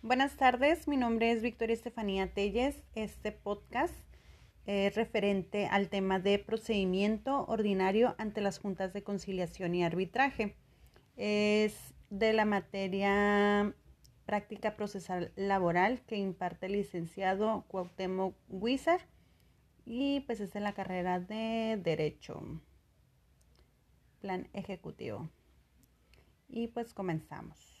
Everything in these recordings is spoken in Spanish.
Buenas tardes, mi nombre es Victoria Estefanía Telles. Este podcast es referente al tema de procedimiento ordinario ante las juntas de conciliación y arbitraje. Es de la materia práctica procesal laboral que imparte el licenciado Cuauhtémoc Huizar y pues es de la carrera de Derecho, Plan Ejecutivo. Y pues comenzamos.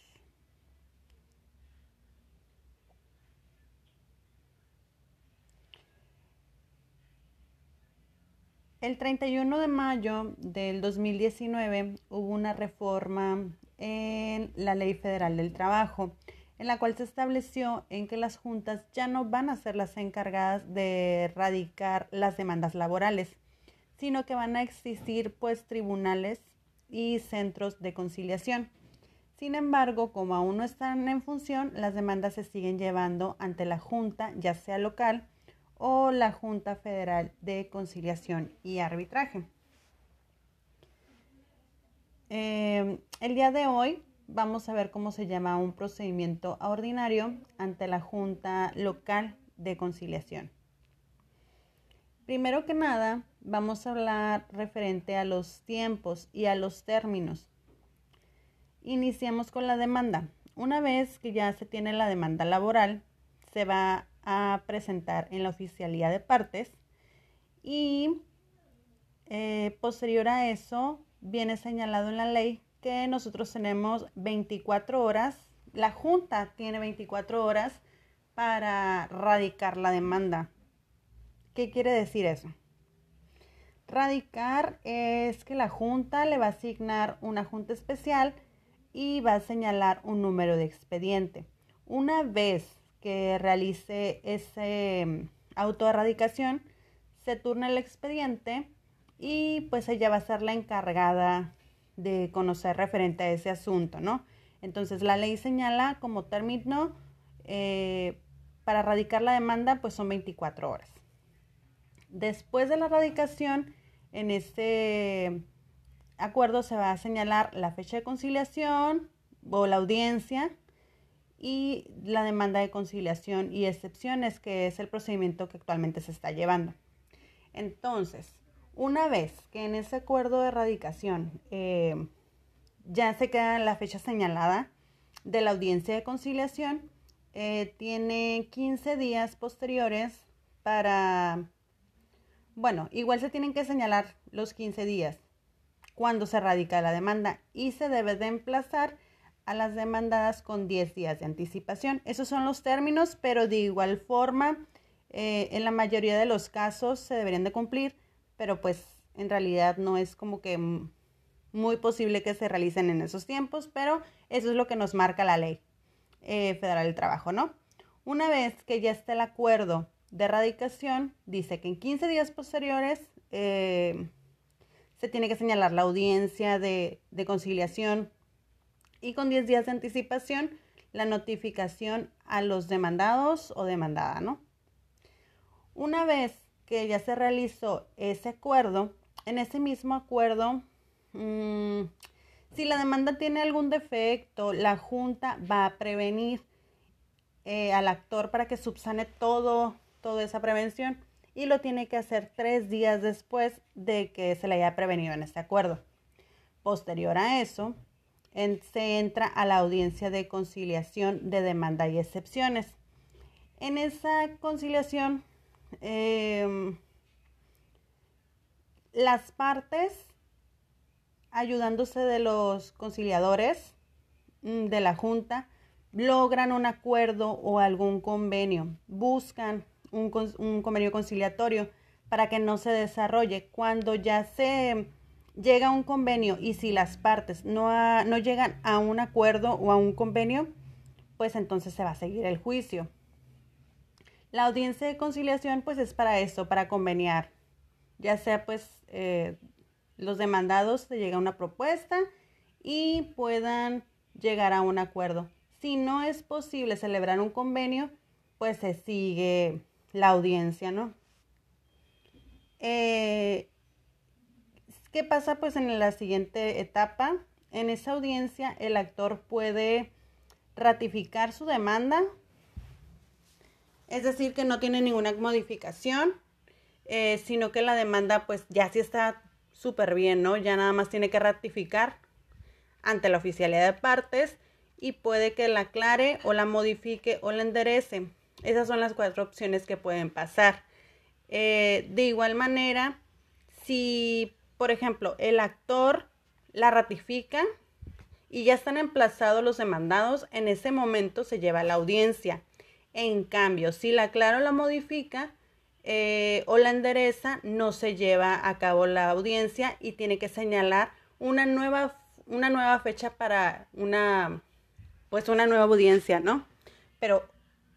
El 31 de mayo del 2019 hubo una reforma en la Ley Federal del Trabajo, en la cual se estableció en que las juntas ya no van a ser las encargadas de erradicar las demandas laborales, sino que van a existir pues tribunales y centros de conciliación. Sin embargo, como aún no están en función, las demandas se siguen llevando ante la junta, ya sea local, o la Junta Federal de Conciliación y Arbitraje. Eh, el día de hoy vamos a ver cómo se llama un procedimiento ordinario ante la Junta Local de Conciliación. Primero que nada, vamos a hablar referente a los tiempos y a los términos. Iniciamos con la demanda. Una vez que ya se tiene la demanda laboral, se va a presentar en la oficialía de partes y eh, posterior a eso viene señalado en la ley que nosotros tenemos 24 horas, la Junta tiene 24 horas para radicar la demanda. ¿Qué quiere decir eso? Radicar es que la Junta le va a asignar una Junta especial y va a señalar un número de expediente. Una vez que realice ese mm, autoerradicación, se turna el expediente y pues ella va a ser la encargada de conocer referente a ese asunto, ¿no? Entonces la ley señala como término eh, para radicar la demanda pues son 24 horas. Después de la radicación, en este acuerdo se va a señalar la fecha de conciliación o la audiencia, y la demanda de conciliación y excepciones, que es el procedimiento que actualmente se está llevando. Entonces, una vez que en ese acuerdo de erradicación eh, ya se queda la fecha señalada de la audiencia de conciliación, eh, tiene 15 días posteriores para, bueno, igual se tienen que señalar los 15 días cuando se radica la demanda y se debe de emplazar a las demandadas con 10 días de anticipación. Esos son los términos, pero de igual forma, eh, en la mayoría de los casos se deberían de cumplir, pero pues en realidad no es como que muy posible que se realicen en esos tiempos, pero eso es lo que nos marca la ley eh, federal del trabajo, ¿no? Una vez que ya está el acuerdo de erradicación, dice que en 15 días posteriores eh, se tiene que señalar la audiencia de, de conciliación y con 10 días de anticipación la notificación a los demandados o demandada, ¿no? Una vez que ya se realizó ese acuerdo, en ese mismo acuerdo, mm, si la demanda tiene algún defecto, la Junta va a prevenir eh, al actor para que subsane todo, toda esa prevención y lo tiene que hacer tres días después de que se le haya prevenido en este acuerdo. Posterior a eso, se entra a la audiencia de conciliación de demanda y excepciones. En esa conciliación, em, las partes, ayudándose de los conciliadores mm, de la Junta, logran un acuerdo o algún convenio, buscan un, un convenio conciliatorio para que no se desarrolle. Cuando ya se llega a un convenio y si las partes no, no llegan a un acuerdo o a un convenio, pues entonces se va a seguir el juicio. La audiencia de conciliación pues es para eso, para conveniar. Ya sea pues eh, los demandados se llega a una propuesta y puedan llegar a un acuerdo. Si no es posible celebrar un convenio, pues se sigue la audiencia, ¿no? Eh, ¿Qué pasa pues en la siguiente etapa? En esa audiencia el actor puede ratificar su demanda, es decir, que no tiene ninguna modificación, eh, sino que la demanda pues ya sí está súper bien, ¿no? Ya nada más tiene que ratificar ante la oficialidad de partes y puede que la aclare o la modifique o la enderece. Esas son las cuatro opciones que pueden pasar. Eh, de igual manera, si, por ejemplo, el actor la ratifica y ya están emplazados los demandados, en ese momento se lleva a la audiencia. En cambio, si la aclara o la modifica eh, o la endereza, no se lleva a cabo la audiencia y tiene que señalar una nueva, una nueva fecha para una, pues una nueva audiencia, ¿no? Pero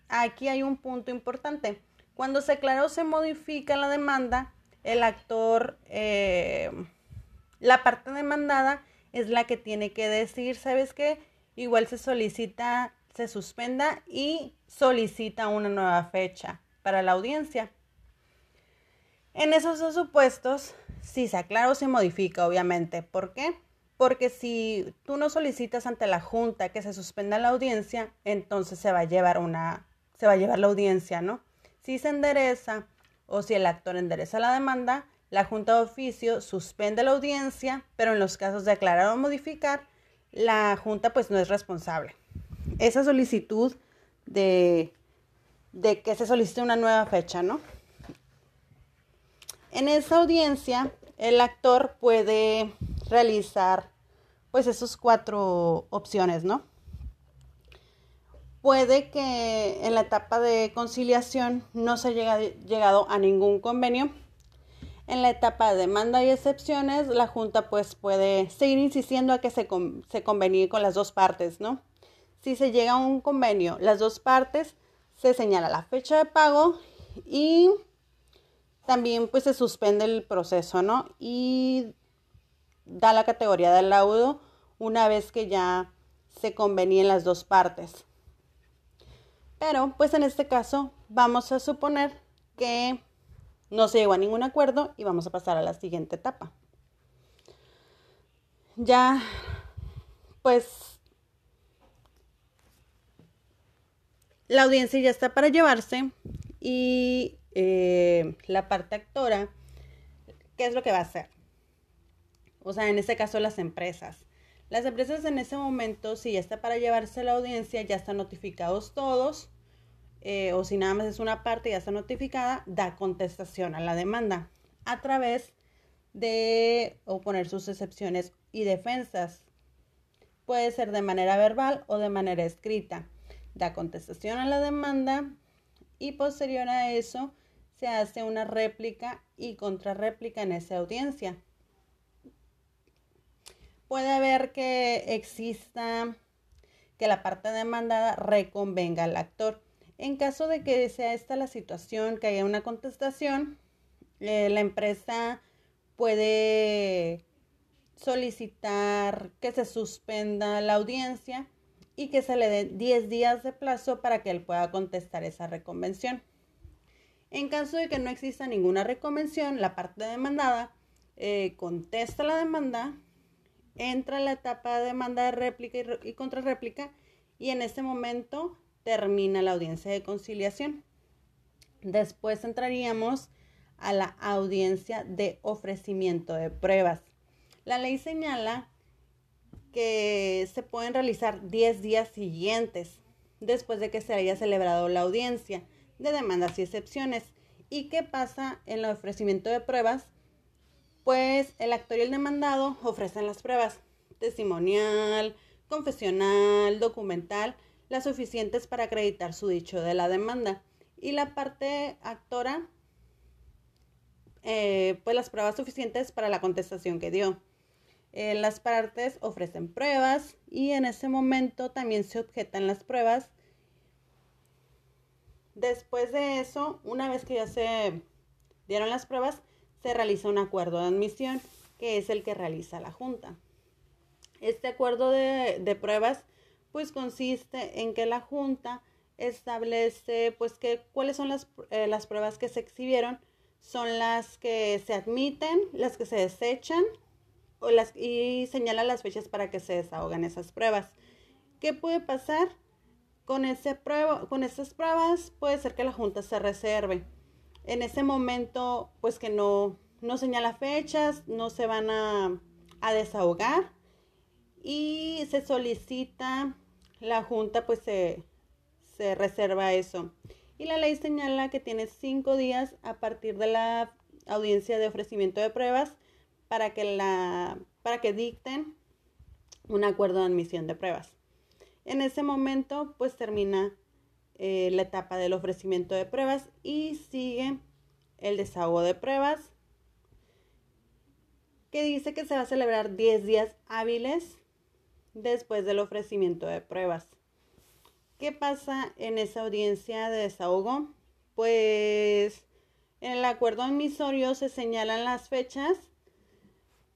aquí hay un punto importante. Cuando se aclara o se modifica la demanda, el actor, eh, la parte demandada es la que tiene que decir, ¿sabes qué? Igual se solicita, se suspenda y solicita una nueva fecha para la audiencia. En esos dos supuestos, si se aclara o se modifica, obviamente. ¿Por qué? Porque si tú no solicitas ante la Junta que se suspenda la audiencia, entonces se va a llevar una, se va a llevar la audiencia, ¿no? Si se endereza o si el actor endereza la demanda, la Junta de Oficio suspende la audiencia, pero en los casos de aclarar o modificar, la Junta pues no es responsable. Esa solicitud de, de que se solicite una nueva fecha, ¿no? En esa audiencia, el actor puede realizar pues esas cuatro opciones, ¿no? Puede que en la etapa de conciliación no se haya llegado a ningún convenio. En la etapa de demanda y excepciones, la Junta pues puede seguir insistiendo a que se, convenía con las dos partes, ¿no? Si se llega a un convenio, las dos partes, se señala la fecha de pago y también pues se suspende el proceso, ¿no? Y da la categoría del laudo una vez que ya se convenía en las dos partes. Pero, pues en este caso, vamos a suponer que no se llegó a ningún acuerdo y vamos a pasar a la siguiente etapa. Ya, pues, la audiencia ya está para llevarse y eh, la parte actora, ¿qué es lo que va a hacer? O sea, en este caso las empresas. Las empresas en ese momento, si ya está para llevarse la audiencia, ya están notificados todos, eh, o si nada más es una parte ya está notificada, da contestación a la demanda a través de oponer sus excepciones y defensas. Puede ser de manera verbal o de manera escrita. Da contestación a la demanda y posterior a eso se hace una réplica y contrarréplica en esa audiencia puede haber que exista que la parte demandada reconvenga al actor. En caso de que sea esta la situación, que haya una contestación, eh, la empresa puede solicitar que se suspenda la audiencia y que se le den 10 días de plazo para que él pueda contestar esa reconvención. En caso de que no exista ninguna reconvención, la parte demandada eh, contesta la demanda entra la etapa de demanda de réplica y, contrarréplica y en ese momento termina la audiencia de conciliación. Después entraríamos a la audiencia de ofrecimiento de pruebas. La ley señala que se pueden realizar 10 días siguientes después de que se haya celebrado la audiencia de demandas y excepciones. ¿Y qué pasa en el ofrecimiento de pruebas? Pues el actor y el demandado ofrecen las pruebas testimonial, confesional, documental, las suficientes para acreditar su dicho de la demanda. Y la parte actora, eh, pues las pruebas suficientes para la contestación que dio. Eh, las partes ofrecen pruebas y en ese momento también se objetan las pruebas. Después de eso, una vez que ya se dieron las pruebas, se realiza un acuerdo de admisión, que es el que realiza la Junta. Este acuerdo de, pruebas, pues consiste en que la Junta establece, pues, que cuáles son las, eh, las pruebas que se exhibieron, son las que se admiten, las que se desechan o las, y señala las fechas para que se desahogan esas pruebas. ¿Qué puede pasar con, ese con estas pruebas puede ser que la Junta se reserve. En ese momento, pues que no, no señala fechas, no se van a, a desahogar y se solicita, la Junta pues se, se reserva eso. Y la ley señala que tiene cinco días a partir de la audiencia de ofrecimiento de pruebas para que, la, para que dicten un acuerdo de admisión de pruebas. En ese momento, pues termina eh, la etapa del ofrecimiento de pruebas y sigue el desahogo de pruebas, que dice que se va a celebrar 10 días hábiles después del ofrecimiento de pruebas. ¿Qué pasa en esa audiencia de desahogo? Pues en el acuerdo admisorio se señalan las fechas.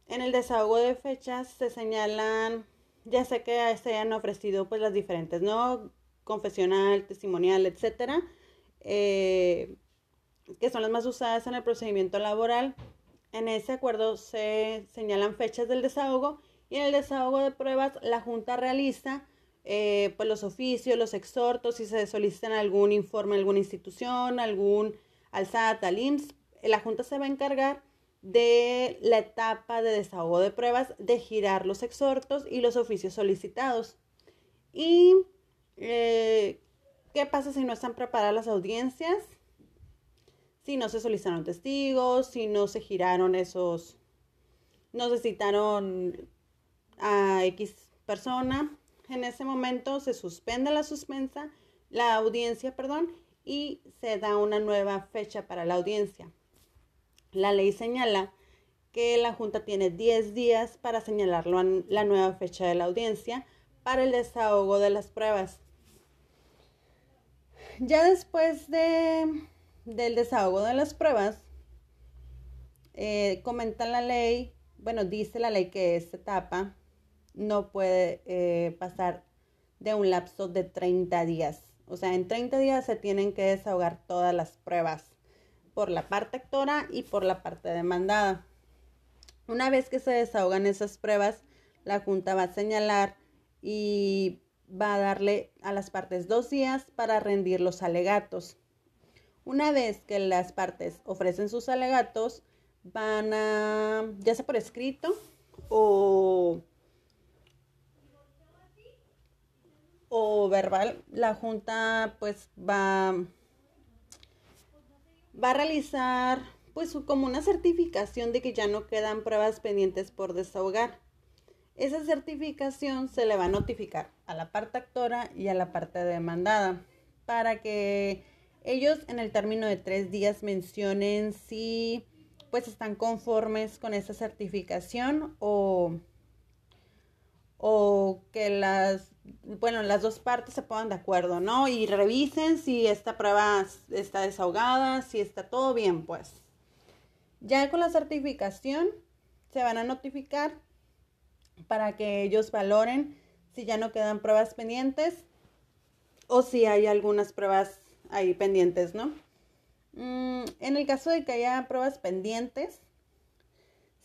En el desahogo de fechas se señalan ya sé que se han ofrecido pues las diferentes, ¿no? Confesional, testimonial, etcétera, eh, que son las más usadas en el procedimiento laboral. En ese acuerdo se señalan fechas del desahogo y en el desahogo de pruebas la Junta realiza eh, pues los oficios, los exhortos, si se solicitan algún informe, alguna institución, algún alzada al la Junta se va a encargar de la etapa de desahogo de pruebas, de girar los exhortos y los oficios solicitados. ¿Y eh, qué pasa si no están preparadas las audiencias? Si no se solicitaron testigos, si no se giraron esos, no se citaron a X persona. En ese momento se suspende la suspensa, la audiencia, perdón, y se da una nueva fecha para la audiencia. La ley señala que la Junta tiene 10 días para señalar la nueva fecha de la audiencia para el desahogo de las pruebas. Ya después de, del desahogo de las pruebas, eh, comenta la ley, bueno, dice la ley que esta etapa no puede eh, pasar de un lapso de 30 días. O sea, en 30 días se tienen que desahogar todas las pruebas por la parte actora y por la parte demandada. Una vez que se desahogan esas pruebas, la Junta va a señalar y va a darle a las partes dos días para rendir los alegatos. Una vez que las partes ofrecen sus alegatos, van a, ya sea por escrito o, o verbal, la Junta pues va va a realizar pues como una certificación de que ya no quedan pruebas pendientes por desahogar. Esa certificación se le va a notificar a la parte actora y a la parte demandada para que ellos en el término de tres días mencionen si pues están conformes con esa certificación o, o que las bueno, las dos partes se pongan de acuerdo, ¿no? Y revisen si esta prueba está desahogada, si está todo bien, pues. Ya con la certificación se van a notificar para que ellos valoren si ya no quedan pruebas pendientes o si hay algunas pruebas ahí pendientes, ¿no? Mm, en el caso de que haya pruebas pendientes,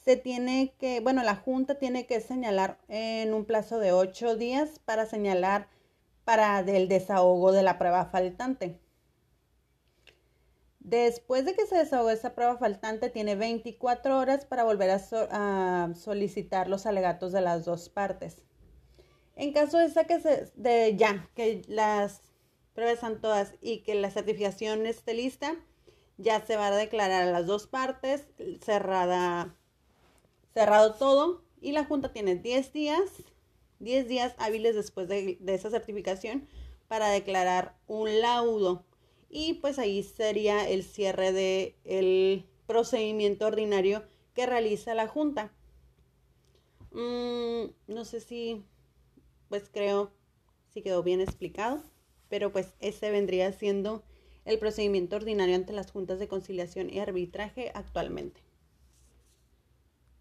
se tiene que, bueno, la Junta tiene que señalar en un plazo de ocho días para señalar para el desahogo de la prueba faltante. Después de que se desahogó esa prueba faltante, tiene 24 horas para volver a, solicitar los alegatos de las dos partes. En caso de que se, de ya, que las pruebas están todas y que la certificación esté lista, ya se va a declarar a las dos partes cerrada cerrado todo y la Junta tiene 10 días, 10 días hábiles después de, esa certificación para declarar un laudo. Y pues ahí sería el cierre del el procedimiento ordinario que realiza la Junta. Mm, no sé si, pues creo, si quedó bien explicado, pero pues ese vendría siendo el procedimiento ordinario ante las juntas de conciliación y arbitraje actualmente.